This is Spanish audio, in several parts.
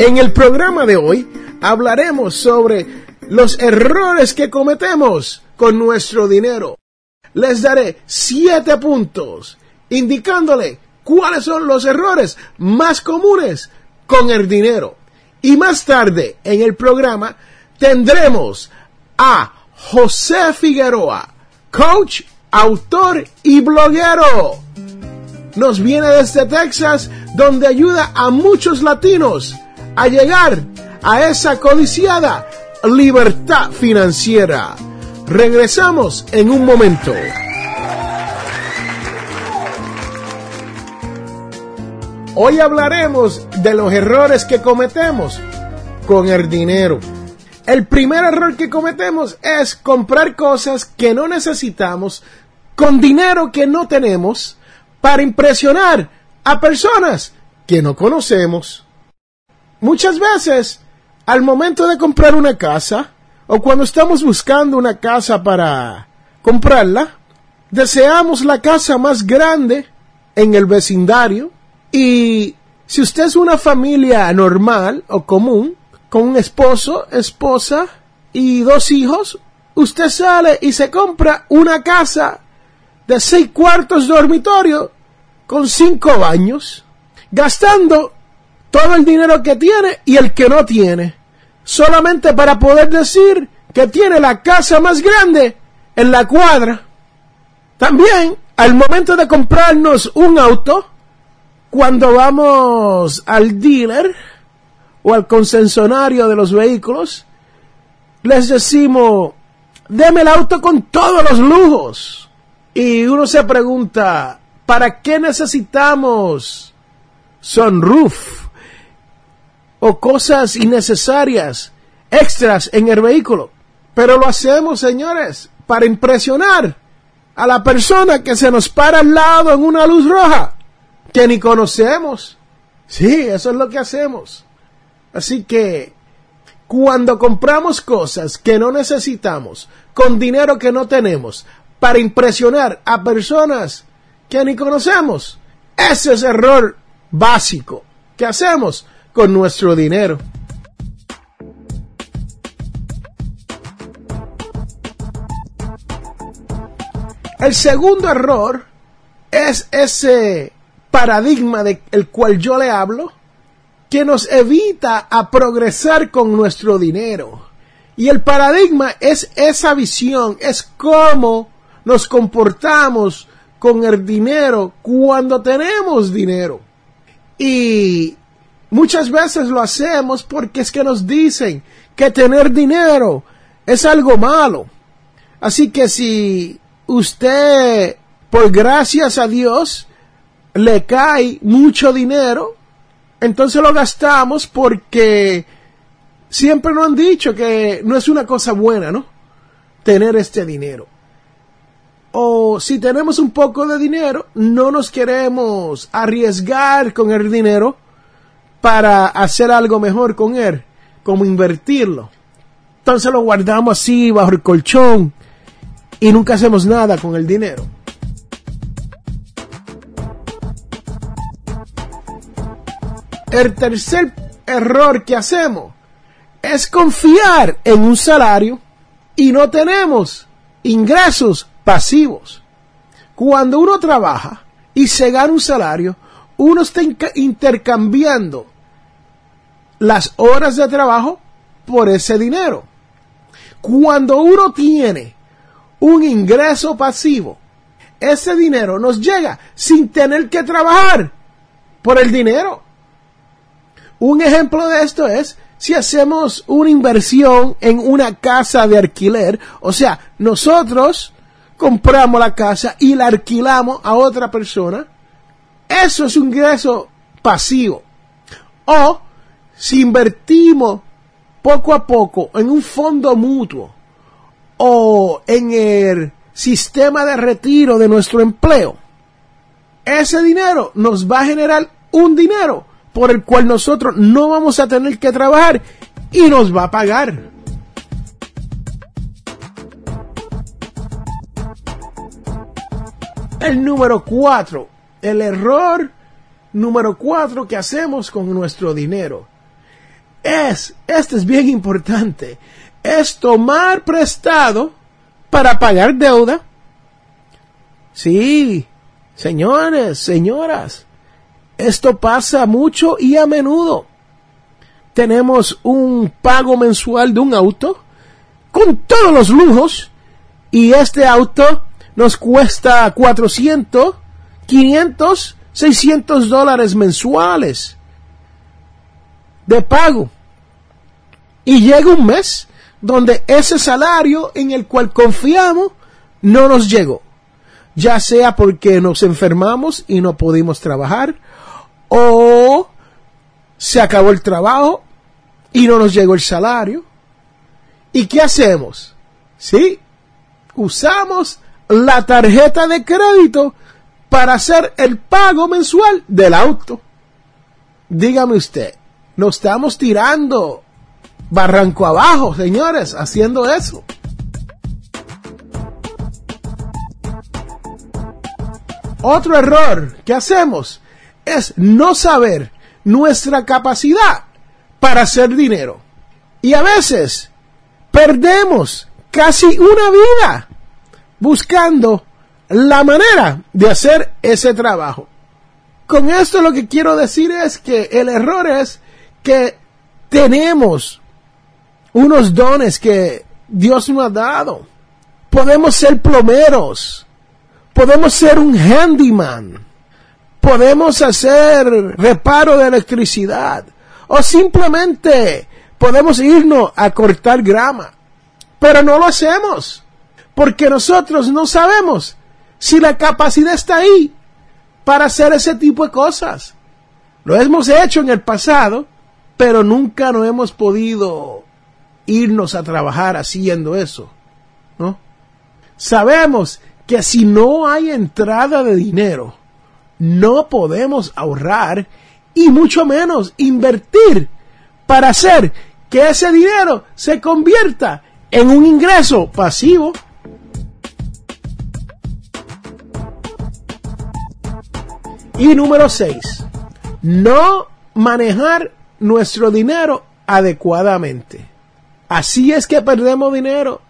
En el programa de hoy hablaremos sobre los errores que cometemos con nuestro dinero. Les daré siete puntos indicándole cuáles son los errores más comunes con el dinero. Y más tarde en el programa tendremos a José Figueroa, coach, autor y bloguero. Nos viene desde Texas, donde ayuda a muchos latinos a llegar a esa codiciada libertad financiera. Regresamos en un momento. Hoy hablaremos de los errores que cometemos con el dinero. El primer error que cometemos es comprar cosas que no necesitamos con dinero que no tenemos para impresionar a personas que no conocemos. Muchas veces, al momento de comprar una casa, o cuando estamos buscando una casa para comprarla, deseamos la casa más grande en el vecindario. Y si usted es una familia normal o común, con un esposo, esposa y dos hijos, usted sale y se compra una casa de seis cuartos dormitorio con cinco baños, gastando todo el dinero que tiene y el que no tiene, solamente para poder decir que tiene la casa más grande en la cuadra. También, al momento de comprarnos un auto, cuando vamos al dealer o al concesionario de los vehículos, les decimos, deme el auto con todos los lujos. Y uno se pregunta, ¿para qué necesitamos sunroof o cosas innecesarias, extras en el vehículo? Pero lo hacemos, señores, para impresionar a la persona que se nos para al lado en una luz roja que ni conocemos. Sí, eso es lo que hacemos. Así que cuando compramos cosas que no necesitamos, con dinero que no tenemos, para impresionar a personas que ni conocemos, ese es error básico que hacemos con nuestro dinero. El segundo error es ese paradigma del cual yo le hablo, que nos evita a progresar con nuestro dinero. Y el paradigma es esa visión, es cómo nos comportamos con el dinero cuando tenemos dinero. Y muchas veces lo hacemos porque es que nos dicen que tener dinero es algo malo. Así que si usted, por gracias a Dios, le cae mucho dinero, entonces lo gastamos porque siempre nos han dicho que no es una cosa buena, ¿no? Tener este dinero. O si tenemos un poco de dinero, no nos queremos arriesgar con el dinero para hacer algo mejor con él, como invertirlo. Entonces lo guardamos así bajo el colchón y nunca hacemos nada con el dinero. El tercer error que hacemos es confiar en un salario y no tenemos ingresos pasivos. Cuando uno trabaja y se gana un salario, uno está intercambiando las horas de trabajo por ese dinero. Cuando uno tiene un ingreso pasivo, ese dinero nos llega sin tener que trabajar por el dinero. Un ejemplo de esto es si hacemos una inversión en una casa de alquiler, o sea, nosotros compramos la casa y la alquilamos a otra persona, eso es un ingreso pasivo. O si invertimos poco a poco en un fondo mutuo o en el sistema de retiro de nuestro empleo, ese dinero nos va a generar un dinero por el cual nosotros no vamos a tener que trabajar y nos va a pagar. El número cuatro, el error número cuatro que hacemos con nuestro dinero es, este es bien importante, es tomar prestado para pagar deuda. Sí, señores, señoras, esto pasa mucho y a menudo. Tenemos un pago mensual de un auto con todos los lujos y este auto nos cuesta 400, 500, 600 dólares mensuales de pago. Y llega un mes donde ese salario en el cual confiamos no nos llegó. Ya sea porque nos enfermamos y no pudimos trabajar, o se acabó el trabajo y no nos llegó el salario. ¿Y qué hacemos? Sí, usamos la tarjeta de crédito para hacer el pago mensual del auto. Dígame usted, nos estamos tirando barranco abajo, señores, haciendo eso. Otro error que hacemos es no saber nuestra capacidad para hacer dinero. Y a veces perdemos casi una vida buscando la manera de hacer ese trabajo. Con esto lo que quiero decir es que el error es que tenemos unos dones que Dios nos ha dado. Podemos ser plomeros. Podemos ser un handyman. Podemos hacer reparo de electricidad. O simplemente podemos irnos a cortar grama. Pero no lo hacemos. Porque nosotros no sabemos si la capacidad está ahí para hacer ese tipo de cosas. Lo hemos hecho en el pasado, pero nunca nos hemos podido irnos a trabajar haciendo eso. ¿no? Sabemos que si no hay entrada de dinero, no podemos ahorrar y mucho menos invertir para hacer que ese dinero se convierta en un ingreso pasivo. Y número 6, no manejar nuestro dinero adecuadamente. Así es que perdemos dinero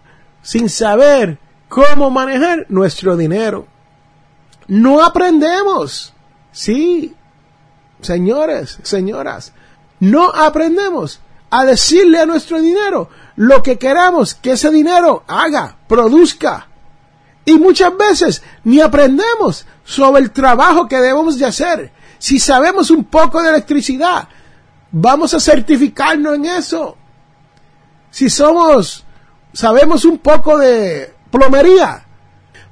sin saber cómo manejar nuestro dinero. No aprendemos. Sí, señores, señoras, no aprendemos a decirle a nuestro dinero lo que queramos que ese dinero haga, produzca. Y muchas veces ni aprendemos sobre el trabajo que debemos de hacer. Si sabemos un poco de electricidad, vamos a certificarnos en eso. Si somos, sabemos un poco de plomería,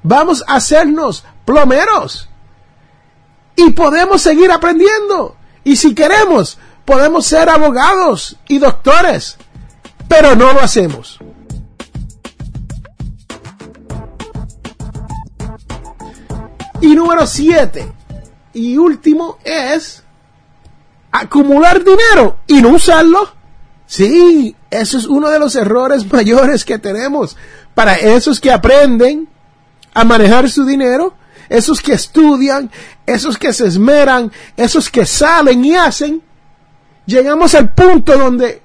vamos a hacernos plomeros. Y podemos seguir aprendiendo. Y si queremos, podemos ser abogados y doctores. Pero no lo hacemos. Y número siete y último es acumular dinero y no usarlo. Sí, eso es uno de los errores mayores que tenemos para esos que aprenden a manejar su dinero, esos que estudian, esos que se esmeran, esos que salen y hacen. Llegamos al punto donde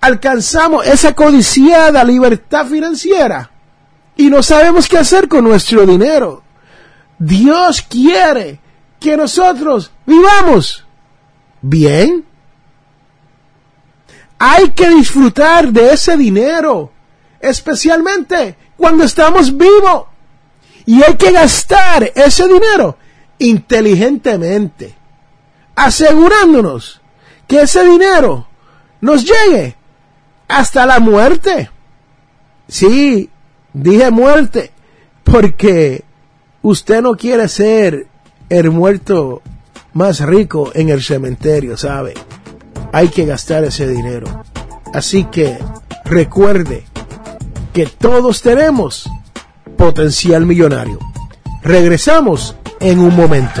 alcanzamos esa codiciada libertad financiera y no sabemos qué hacer con nuestro dinero. Dios quiere que, nosotros vivamos bien. Hay que disfrutar de ese dinero, especialmente cuando estamos vivos. Y hay que gastar ese dinero inteligentemente, asegurándonos que ese dinero nos llegue hasta la muerte. Sí, dije muerte, porque usted no quiere ser el muerto más rico en el cementerio, ¿sabe? Hay que gastar ese dinero. Así que recuerde que todos tenemos potencial millonario. Regresamos en un momento.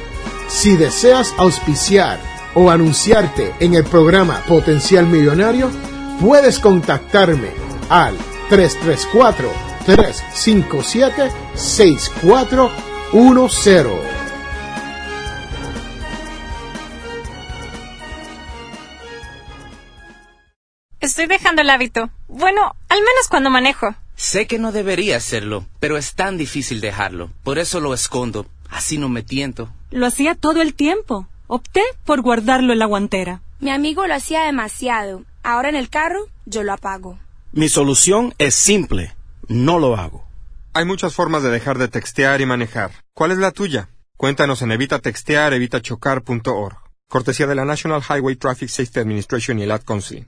Si deseas auspiciar o anunciarte en el programa Potencial Millonario, puedes contactarme al 334-357-6410. Estoy dejando el hábito. Bueno, al menos cuando manejo. Sé que no debería hacerlo, pero es tan difícil dejarlo. Por eso lo escondo. Así no me tiento. Lo hacía todo el tiempo. Opté por guardarlo en la guantera. Mi amigo lo hacía demasiado. Ahora en el carro yo lo apago. Mi solución es simple. No lo hago. Hay muchas formas de dejar de textear y manejar. ¿Cuál es la tuya? Cuéntanos en evitatextear, evitachocar.org. Cortesía de la National Highway Traffic Safety Administration y el Ad Council.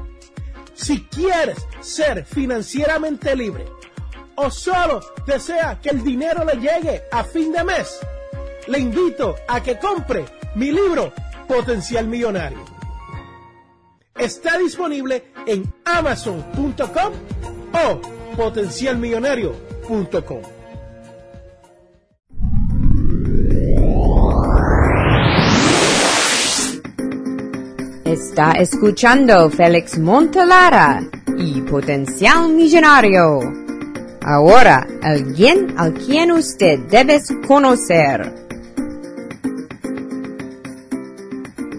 Si quieres ser financieramente libre o solo desea que el dinero le llegue a fin de mes, le invito a que compre mi libro Potencial Millonario. Está disponible en amazon.com o potencialmillonario.com. Está escuchando Félix Montelara y Potencial Millonario. Ahora, alguien al quien usted debe conocer.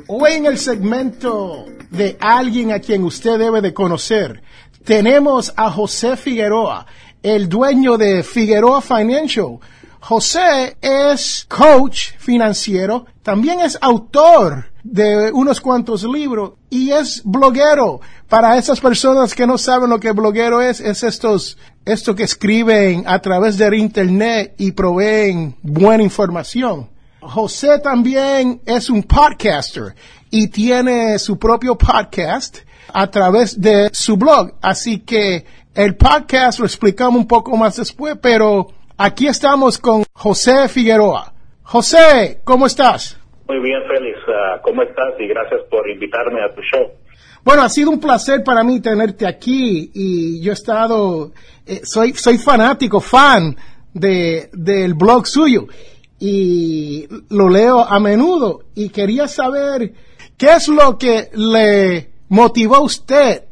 Hoy en el segmento de alguien a quien usted debe de conocer, tenemos a José Figueroa, el dueño de Figueroa Financial. José es coach financiero, también es autor de unos cuantos libros y es bloguero. Para esas personas que no saben lo que bloguero es, es estos, esto que escriben a través del internet y proveen buena información. José también es un podcaster y tiene su propio podcast a través de su blog. Así que El podcast lo explicamos un poco más después, pero aquí estamos con José Figueroa. José, ¿cómo estás? Muy bien, Félix. Ah, ¿Cómo estás? Y gracias por invitarme a tu show. Bueno, ha sido un placer para mí tenerte aquí y yo he estado, eh, soy, soy fanático, fan de, del blog suyo y lo leo a menudo y quería saber qué es lo que le motivó a usted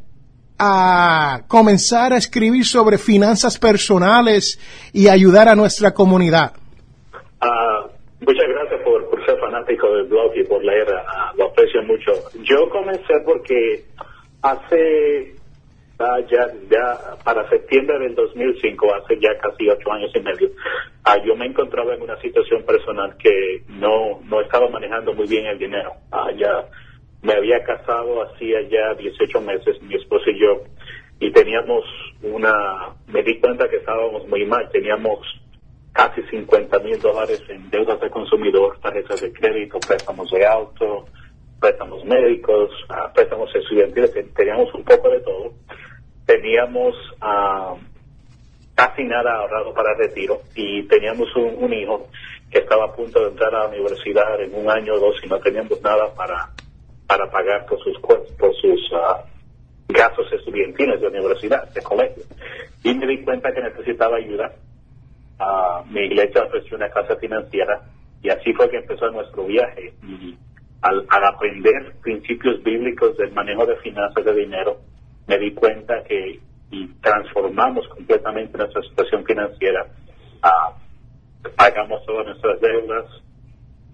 a comenzar a escribir sobre finanzas personales y ayudar a nuestra comunidad. Ah, muchas gracias por, por, ser fanático del blog y por leer, uh, lo aprecio mucho. Yo comencé porque hace ya, ya para septiembre del 2005, hace ya casi ocho años y medio, uh, yo me encontraba en una situación personal que no, no estaba manejando muy bien el dinero. ya me había casado hacía ya 18 meses, mi esposo y yo, y teníamos una, me di cuenta que estábamos muy mal, teníamos casi 50 mil dólares en deudas de consumidor, tarjetas de crédito, préstamos de auto, préstamos médicos, uh, préstamos estudiantiles, teníamos un poco de todo. Teníamos uh, casi nada ahorrado para retiro y teníamos un, un, hijo que estaba a punto de entrar a la universidad en un año o dos y no teníamos nada para para pagar por sus por sus uh, gastos estudiantiles de universidad, de colegio. Y me di cuenta que necesitaba ayuda. Uh, mi iglesia ofreció una casa financiera y así fue que empezó nuestro viaje. Al, aprender principios bíblicos del manejo de finanzas de dinero, me di cuenta que transformamos completamente nuestra situación financiera. Uh, pagamos todas nuestras deudas,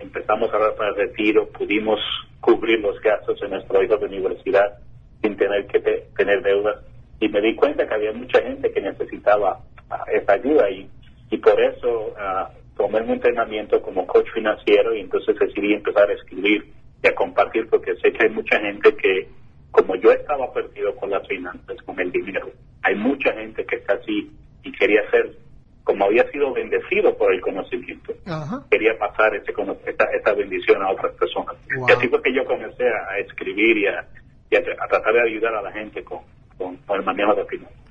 empezamos a ahorrar para el retiro, pudimos cubrir los gastos de nuestro hijo de universidad sin tener que te, tener deudas. Y me di cuenta que había mucha gente que necesitaba uh, esa ayuda y, y por eso uh, tomé un entrenamiento como coach financiero y entonces decidí empezar a escribir y a compartir porque sé que hay mucha gente que, como yo estaba perdido con las finanzas, con el dinero, hay mucha gente que está así y quería ser como había sido bendecido por el conocimiento, Ajá. quería pasar ese, esta, esta, bendición a otras personas. Wow. Y así fue que yo comencé a, a escribir y, a, y a, a, tratar de ayudar a la gente con, con, con el manejo de finanzas.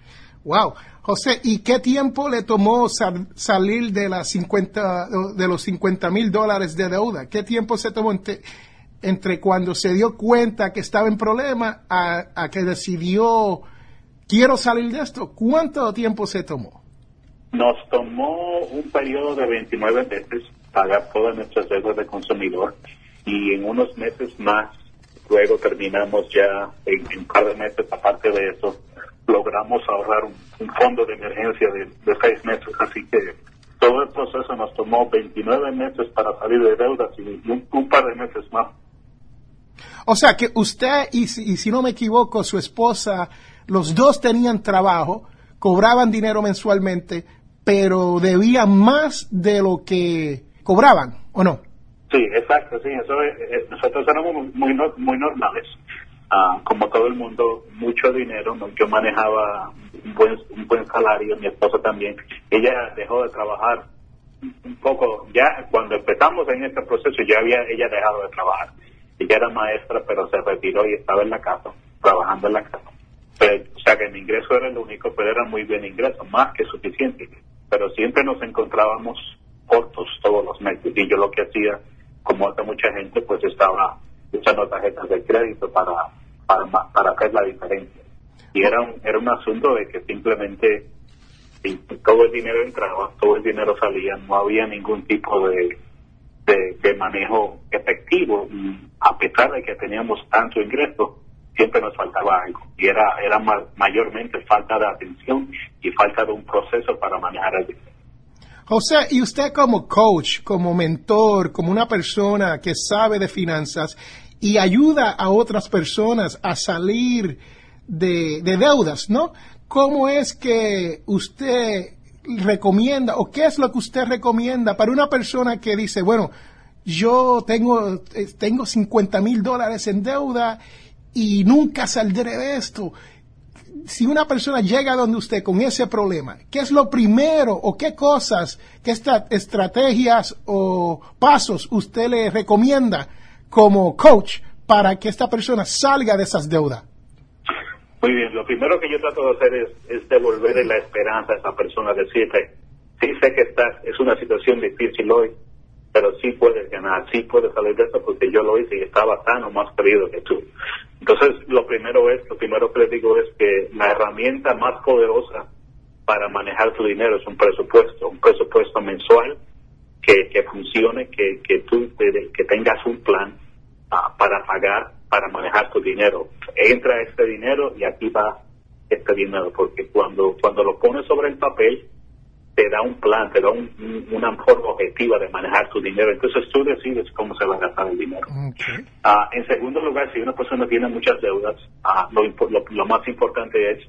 Wow. José, ¿y qué tiempo le tomó sal, salir de, las 50, de los 50 mil dólares de deuda? ¿Qué tiempo se tomó entre, cuando se dio cuenta que estaba en problema a, que decidió, quiero salir de esto? ¿Cuánto tiempo se tomó? Nos tomó un periodo de 29 meses pagar todas nuestras deudas de consumidor y en unos meses más, luego terminamos ya en un par de meses, aparte de eso, logramos ahorrar un, un fondo de emergencia de, de, seis meses. Así que todo el proceso nos tomó 29 meses para salir de deudas y un, un par de meses más. O sea que usted y, y si no me equivoco, su esposa, los dos tenían trabajo, cobraban dinero mensualmente, pero debían más de lo que cobraban, ¿o no? Sí, exacto, sí, eso es, eh, nosotros éramos muy, muy normales. Uh, como todo el mundo, mucho dinero, yo manejaba un buen, un buen salario, mi esposa también. Ella dejó de trabajar un poco, ya cuando empezamos en este proceso, ya había ella dejado de trabajar. Ella era maestra, pero se retiró y estaba en la casa, trabajando en la casa. Pero, o sea que mi ingreso era el único, pero era muy bien ingreso, más que suficiente pero siempre nos encontrábamos cortos todos los meses y yo lo que hacía, como hace mucha gente, pues estaba usando tarjetas de crédito para, para, para hacer la diferencia. Y era un, era un asunto de que simplemente todo el dinero entraba, todo el dinero salía, no había ningún tipo de, de, manejo efectivo a pesar de que teníamos tanto ingreso, siempre nos faltaba algo y era era ma mayormente falta de atención y falta de un proceso para manejar el dinero. José, y usted como coach, como mentor, como una persona que sabe de finanzas y ayuda a otras personas a salir de, de deudas, ¿no? ¿Cómo es que usted recomienda o qué es lo que usted recomienda para una persona que dice, bueno, yo tengo, tengo 50 mil dólares en deuda y nunca saldré de esto. Si una persona llega donde usted con ese problema, ¿qué es lo primero o qué cosas, qué estrategias o pasos usted le recomienda como coach para que esta persona salga de esas deudas? Muy bien, lo primero que yo trato de hacer es, es devolverle la esperanza a esa persona, decirle, sí sé que estás, es una situación difícil hoy, pero sí puedes ganar, sí puedes salir de eso porque yo lo hice y estaba tan o más querido que tú. Entonces, lo primero es, lo primero que les digo es que la herramienta más poderosa para manejar tu dinero es un presupuesto, un presupuesto mensual que, funcione, que, que tú que tengas un plan ah, para pagar, para manejar tu dinero. Entra este dinero y aquí va este dinero, porque cuando, cuando lo pones sobre el papel, te da un plan, te da una forma objetiva de manejar tu dinero. Entonces tú decides cómo se va a gastar el dinero. Ah, en segundo lugar, si una persona tiene muchas deudas, ah, lo, lo, más importante es,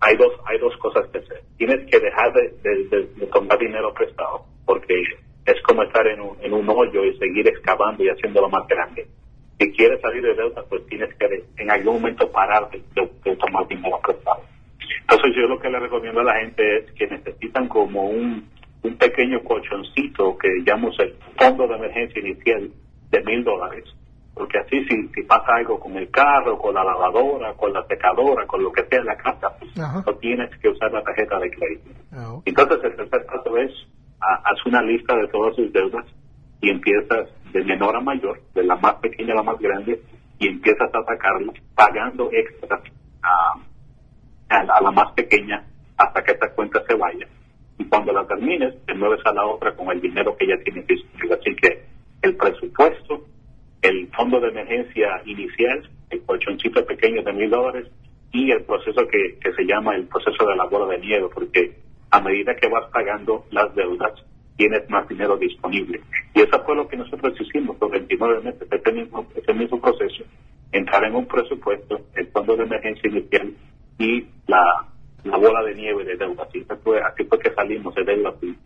hay dos, hay dos cosas que hacer. Tienes que dejar de, tomar dinero prestado, porque es como estar en un, en un hoyo y seguir excavando y haciéndolo más grande. Si quieres salir de deuda, pues tienes que en algún momento parar de tomar dinero prestado. Entonces yo lo que le recomiendo a la gente es que necesitan como un, un pequeño colchoncito que llamamos el fondo de emergencia inicial de mil dólares. Porque así si, si pasa algo con el carro, con la lavadora, con la secadora, con lo que sea en la casa, no tienes que usar la tarjeta de crédito. Ah, Entonces el tercer paso es haz una lista de todas sus deudas y empiezas de menor a mayor, de la más pequeña a la más grande, y empiezas a atacarla pagando extra a la, más pequeña hasta que esta cuenta se vaya. Y cuando la termines, te mueves a la otra con el dinero que ya tienes disponible. Así que el presupuesto, el fondo de emergencia inicial, el colchoncito pequeño de mil dólares y el proceso que, que se llama el proceso de la bola de nieve, porque a medida que vas pagando las deudas, tienes más dinero disponible. Y eso fue lo que nosotros hicimos por 29 meses, este mismo, este mismo proceso, entrar en un presupuesto, el fondo de emergencia inicial y la, bola de nieve de deuda. Así fue, así fue que salimos de deuda y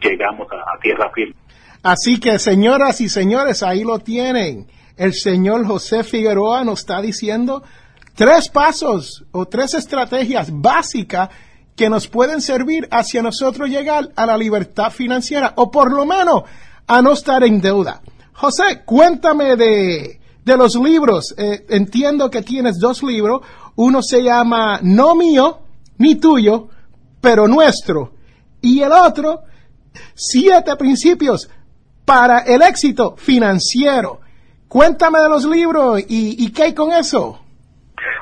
llegamos a, tierra firme. Así que, señoras y señores, ahí lo tienen. El señor José Figueroa nos está diciendo tres pasos o tres estrategias básicas que nos pueden servir hacia nosotros llegar a la libertad financiera o por lo menos a no estar en deuda. José, cuéntame de, de los libros. Eh, entiendo que tienes dos libros. Uno se llama No mío, ni tuyo, pero nuestro. Y el otro, Siete principios para el éxito financiero. Cuéntame de los libros y, qué hay con eso.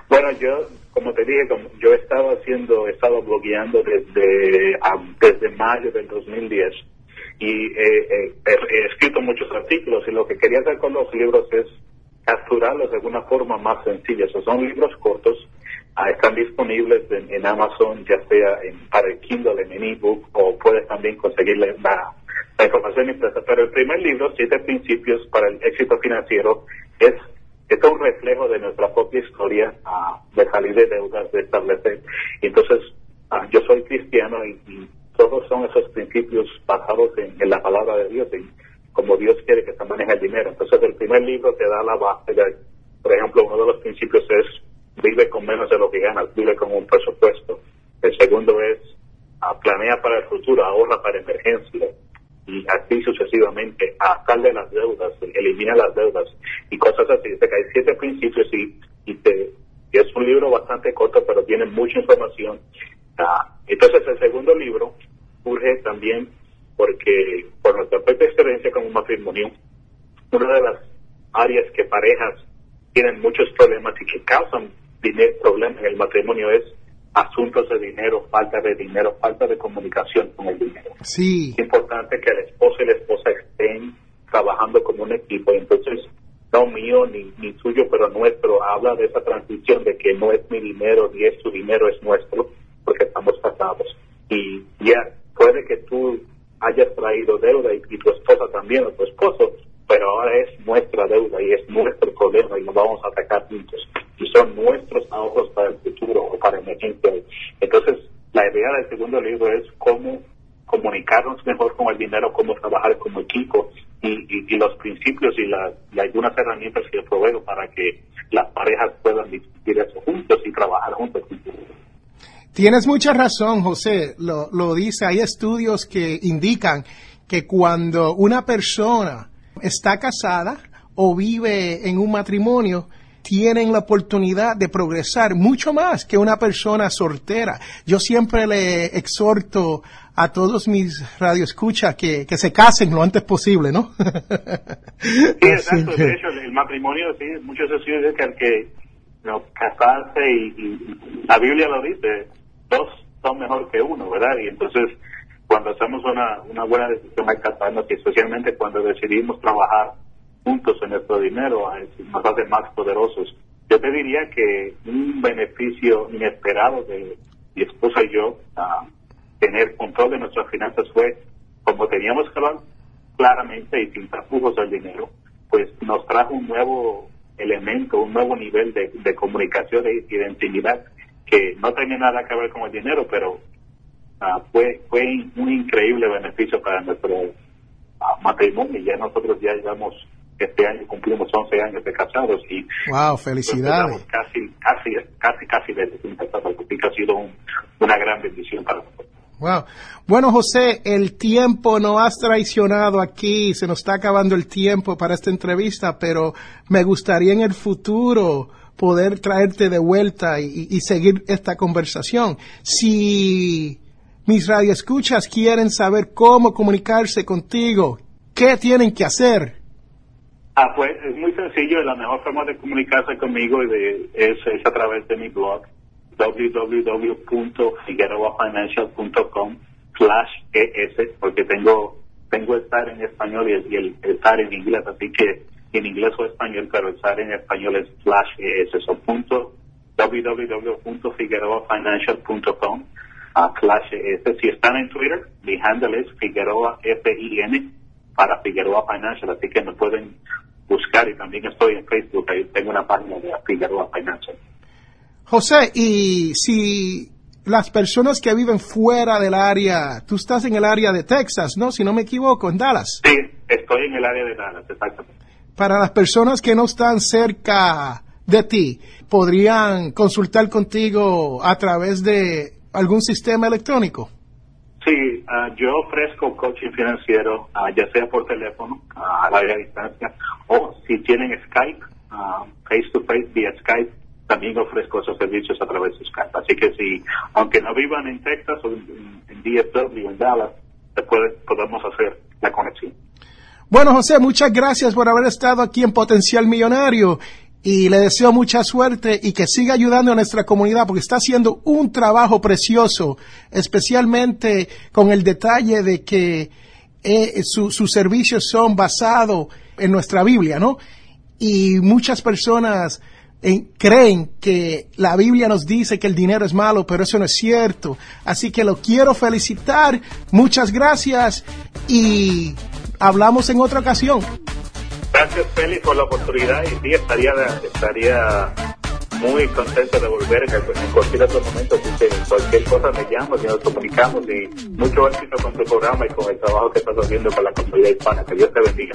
Bueno, yo, como te dije, yo he estado haciendo, he estado blogueando desde, desde mayo del 2010 y he escrito muchos artículos y lo que quería hacer con los libros es capturarlos de una forma más sencilla. Esos son libros cortos, ah, están disponibles en, Amazon, ya sea en, para el Kindle, en ebook, o puedes también conseguir la, la información impresa. Pero el primer libro, Siete Principios para el Éxito Financiero, es, es un reflejo de nuestra propia historia ah, de salir de deudas, de establecer. Entonces, ah, yo soy cristiano y, todos son esos principios basados en, la palabra de Dios, en, como Dios quiere que se maneje el dinero. Entonces el primer libro te da la base, de, por ejemplo, uno de los principios es vive con menos de lo que ganas, vive con un presupuesto. El segundo es ah, planea para el futuro, ahorra para emergencia y así sucesivamente, de las deudas, elimina las deudas y cosas así. Dice que hay siete principios y, es un libro bastante corto, pero tiene mucha información. Ah, entonces el segundo libro surge también porque por nuestra propia experiencia con un matrimonio, una de las áreas que parejas tienen muchos problemas y que causan problemas en el matrimonio es asuntos de dinero, falta de dinero, falta de comunicación con el dinero. Sí. Es importante que el esposo y la esposa estén trabajando como un equipo. Entonces, no mío ni, ni suyo, pero nuestro, habla de esa transición de que no es mi dinero ni es su dinero, es nuestro, porque estamos casados. Y ya puede que tú hayas traído deuda y, tu esposa también o tu esposo, pero ahora es nuestra deuda y es nuestro problema y nos vamos a atacar juntos. Y son nuestros ahorros para el futuro o para emergencia. Entonces, la idea del segundo libro es cómo comunicarnos mejor con el dinero, cómo trabajar como equipo y, los principios y, y, algunas herramientas que proveo para que las parejas puedan discutir eso juntos y trabajar juntos. Tienes mucha razón, José. Lo, lo dice, hay estudios que indican que cuando una persona está casada o vive en un matrimonio, tienen la oportunidad de progresar mucho más que una persona soltera. Yo siempre le exhorto a todos mis radioescuchas que, que se casen lo antes posible, ¿no? sí, exacto. De hecho, el matrimonio, sí, muchos estudios dicen que, no, casarse y, la Biblia lo dice, dos son mejor que uno, ¿verdad? Y entonces, cuando hacemos una, una buena decisión al casarnos, y especialmente cuando decidimos trabajar juntos en nuestro dinero, nos hace más poderosos. Yo te diría que un beneficio inesperado de mi esposa y yo, a tener control de nuestras finanzas fue, como teníamos que hablar claramente y sin tapujos al dinero, pues nos trajo un nuevo elemento, un nuevo nivel de, comunicación y de intimidad que no tenía nada que ver con el dinero, pero ah, fue fue un increíble beneficio para nuestro uh, matrimonio. Ya nosotros ya llevamos este año cumplimos 11 años de casados y wow felicidades casi casi casi casi desde que ha sido una gran bendición para nosotros Wow. Bueno, José, el tiempo no has traicionado aquí, se nos está acabando el tiempo para esta entrevista, pero me gustaría en el futuro poder traerte de vuelta y, y seguir esta conversación. Si mis radioescuchas quieren saber cómo comunicarse contigo, ¿qué tienen que hacer? Ah, pues es muy sencillo. La mejor forma de comunicarse conmigo es, es a través de mi blog www.figueroafinancial.com slash es porque tengo tengo estar en español y el, estar en inglés así que en inglés o español pero estar en español es slash www.figueroafinancial.com slash es si están en Twitter mi handle es Figueroa F I N para Figueroa Financial así que me pueden buscar y también estoy en Facebook, ahí tengo una página de Figueroa Financial. José, y si las personas que viven fuera del área, tú estás en el área de Texas, ¿no? Si no me equivoco, en Dallas. Sí, estoy en el área de Dallas, exactamente. Para las personas que no están cerca de ti, ¿podrían consultar contigo a través de algún sistema electrónico? Sí, ah, yo ofrezco coaching financiero, ah, ya sea por teléfono, a larga distancia, o si tienen Skype, face to face vía Skype, también ofrezco esos servicios a través de Skype. Así que si, aunque no vivan en Texas o en, en DFW, en Dallas, puede, podemos hacer la conexión. Bueno, José, muchas gracias por haber estado aquí en Potencial Millonario y le deseo mucha suerte y que siga ayudando a nuestra comunidad porque está haciendo un trabajo precioso, especialmente con el detalle de que eh, sus servicios son basados en nuestra Biblia, ¿no? Y muchas personas eh, creen que la Biblia nos dice que el dinero es malo, pero eso no es cierto. Así que lo quiero felicitar, muchas gracias y hablamos en otra ocasión. Gracias, Félix, por la oportunidad y sí, estaría, estaría muy contento de volver en, cualquier otro momento. Que cualquier cosa me llamo y nos comunicamos y mucho éxito con tu programa y con el trabajo que estás haciendo con la comunidad hispana. Que Dios te bendiga.